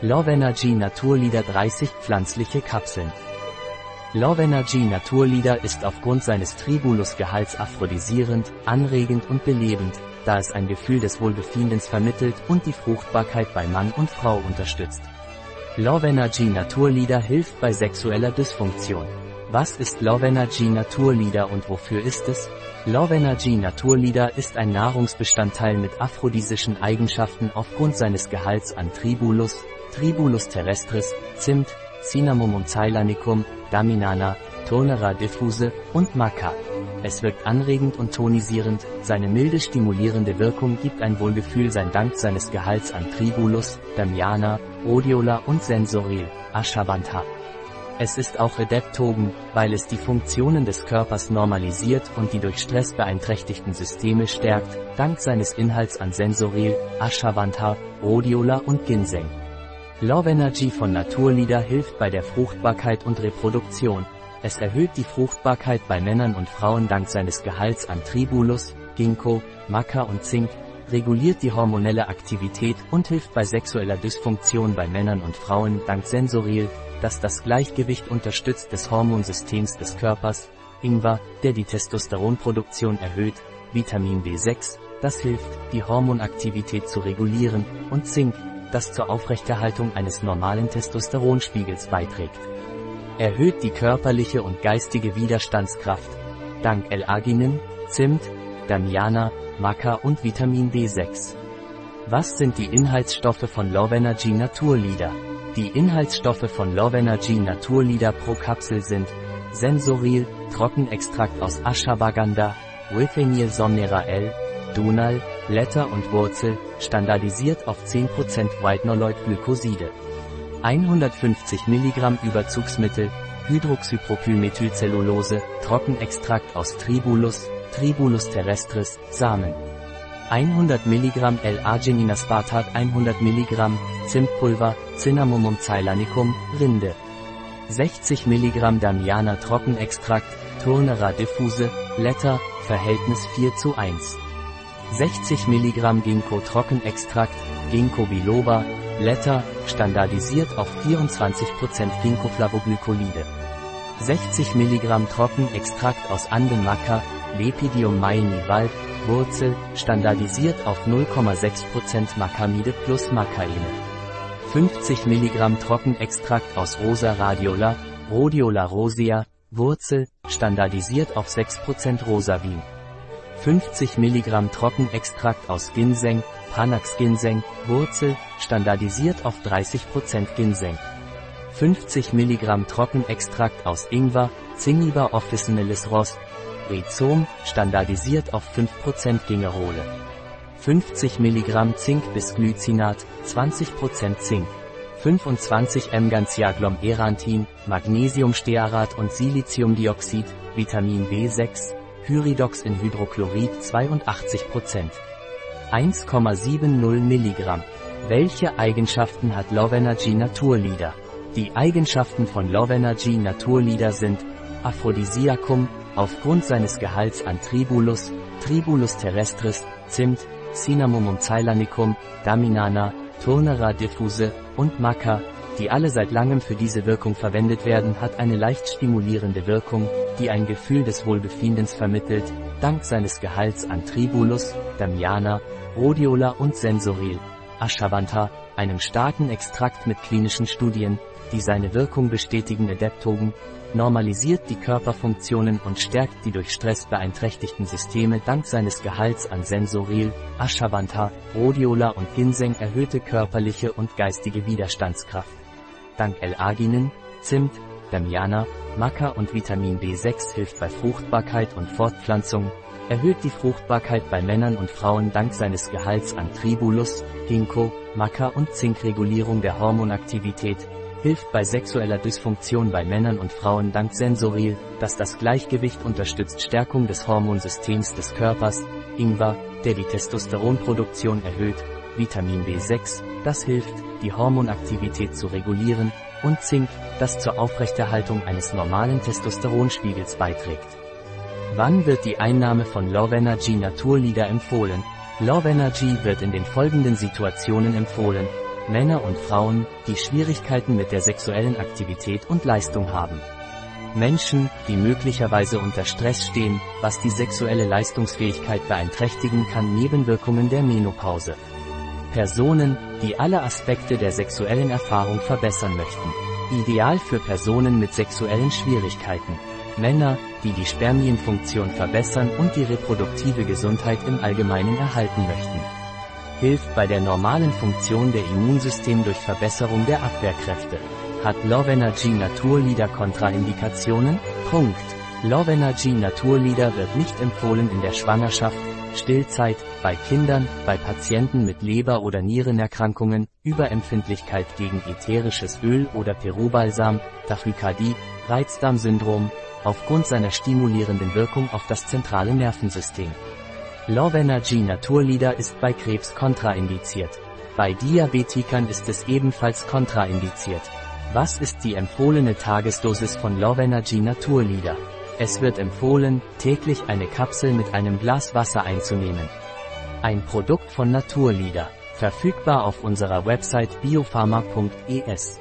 Love Energy Naturleader 30 pflanzliche Kapseln. Love Energy Naturleader ist aufgrund seines Tribulus-Gehalts aphrodisierend, anregend und belebend, da es ein Gefühl des Wohlbefindens vermittelt und die Fruchtbarkeit bei Mann und Frau unterstützt. Love Energy Naturleader hilft bei sexueller Dysfunktion. Was ist Love Energy Naturleader und wofür ist es? Love Energy Naturleader ist ein Nahrungsbestandteil mit aphrodisischen Eigenschaften aufgrund seines Gehalts an Tribulus, Tribulus terrestris, Zimt, Cinnamomum ceylanicum, Daminana, Tonera diffuse und Maca. Es wirkt anregend und tonisierend, seine milde stimulierende Wirkung gibt ein Wohlgefühl sein Dank seines Gehalts an Tribulus, Damiana, Rhodiola und Sensoril, Ashwagandha. Es ist auch Adaptogen, weil es die Funktionen des Körpers normalisiert und die durch Stress beeinträchtigten Systeme stärkt, dank seines Inhalts an Sensoril, Ashwagandha, Rhodiola und Ginseng. Love Energy von Naturlieder hilft bei der Fruchtbarkeit und Reproduktion. Es erhöht die Fruchtbarkeit bei Männern und Frauen dank seines Gehalts an Tribulus, Ginkgo, Maca und Zink, reguliert die hormonelle Aktivität und hilft bei sexueller Dysfunktion bei Männern und Frauen dank Sensoril, das das Gleichgewicht unterstützt des Hormonsystems des Körpers, Ingwer, der die Testosteronproduktion erhöht, Vitamin B6, das hilft, die Hormonaktivität zu regulieren, und Zink, das zur Aufrechterhaltung eines normalen Testosteronspiegels beiträgt. Erhöht die körperliche und geistige Widerstandskraft. Dank L-Arginin, Zimt, Damiana, Maca und Vitamin B6. Was sind die Inhaltsstoffe von Love Energy Naturlieder? Die Inhaltsstoffe von Love Energy Naturlieder pro Kapsel sind Sensoril, Trockenextrakt aus Ashwagandha, Withenil somnera L, Dunal, Blätter und Wurzel, standardisiert auf 10% Whitenoloid-Glykoside. 150 mg Überzugsmittel, Hydroxypropylmethylcellulose, Trockenextrakt aus Tribulus, Tribulus terrestris, Samen. 100 mg L-Argininaspartat 100 mg, Zimtpulver, Cinnamomum ceylanicum, Rinde. 60 mg Damiana Trockenextrakt, Turnera diffuse, Blätter, Verhältnis 4 zu 1. 60 mg Ginkgo Trockenextrakt, Ginkgo biloba, Blätter, standardisiert auf 24% Ginkgo-Flavoglykolide. 60 mg Trockenextrakt aus Andenmaca, Lepidium maini valp, Wurzel, standardisiert auf 0,6% Macamide plus Macaine. 50 mg Trockenextrakt aus Rosa radiola, Rhodiola rosea, Wurzel, standardisiert auf 6% Rosavin. 50 mg Trockenextrakt aus Ginseng, Panax Ginseng, Wurzel, standardisiert auf 30% Ginseng. 50 mg Trockenextrakt aus Ingwer, Zingiber officinalis Ross, Rhizom, standardisiert auf 5% Gingerole. 50 mg Zink bis Glycinat, 20% Zink. 25 mGanciaglom Erantin, Magnesiumstearat und Siliziumdioxid, Vitamin B6, Pyridox in Hydrochlorid 82%. 1,70 mg. Welche Eigenschaften hat Love Energy Naturlieder? Die Eigenschaften von Love Energy Naturlieder sind Aphrodisiakum, aufgrund seines Gehalts an Tribulus, Tribulus terrestris, Zimt, Cinnamomum ceylanicum, Daminana, Turnera diffuse und Maca, die alle seit langem für diese Wirkung verwendet werden, hat eine leicht stimulierende Wirkung, die ein Gefühl des Wohlbefindens vermittelt, dank seines Gehalts an Tribulus, Damiana, Rhodiola und Sensoril, Ashwagandha, einem starken Extrakt mit klinischen Studien, die seine Wirkung bestätigen Adaptogen, normalisiert die Körperfunktionen und stärkt die durch Stress beeinträchtigten Systeme dank seines Gehalts an Sensoril, Ashwagandha, Rhodiola und Ginseng erhöhte körperliche und geistige Widerstandskraft. Dank L-Arginin, Zimt, Damiana, Maca und Vitamin B6 hilft bei Fruchtbarkeit und Fortpflanzung, erhöht die Fruchtbarkeit bei Männern und Frauen dank seines Gehalts an Tribulus, Ginkgo, Maca und Zinkregulierung der Hormonaktivität, hilft bei sexueller Dysfunktion bei Männern und Frauen dank Sensoril, das das Gleichgewicht unterstützt Stärkung des Hormonsystems des Körpers, Ingwer, der die Testosteronproduktion erhöht, Vitamin B6, das hilft, die Hormonaktivität zu regulieren, und Zink, das zur Aufrechterhaltung eines normalen Testosteronspiegels beiträgt. Wann wird die Einnahme von Love Energy Naturlieder empfohlen? Love Energy wird in den folgenden Situationen empfohlen. Männer und Frauen, die Schwierigkeiten mit der sexuellen Aktivität und Leistung haben. Menschen, die möglicherweise unter Stress stehen, was die sexuelle Leistungsfähigkeit beeinträchtigen kann Nebenwirkungen der Menopause. Personen, die alle Aspekte der sexuellen Erfahrung verbessern möchten. Ideal für Personen mit sexuellen Schwierigkeiten. Männer, die die Spermienfunktion verbessern und die reproduktive Gesundheit im Allgemeinen erhalten möchten. Hilft bei der normalen Funktion der Immunsystem durch Verbesserung der Abwehrkräfte. Hat Love Energy Naturlieder Kontraindikationen? Punkt. Love Energy Naturlieder wird nicht empfohlen in der Schwangerschaft, Stillzeit, bei Kindern, bei Patienten mit Leber- oder Nierenerkrankungen, Überempfindlichkeit gegen ätherisches Öl oder Perubalsam, Tachykardie, Reizdarmsyndrom, aufgrund seiner stimulierenden Wirkung auf das zentrale Nervensystem. Love Energy Naturlieder ist bei Krebs kontraindiziert. Bei Diabetikern ist es ebenfalls kontraindiziert. Was ist die empfohlene Tagesdosis von Love Energy Naturlieder? Es wird empfohlen, täglich eine Kapsel mit einem Glas Wasser einzunehmen. Ein Produkt von Naturlieder. Verfügbar auf unserer Website biopharma.es.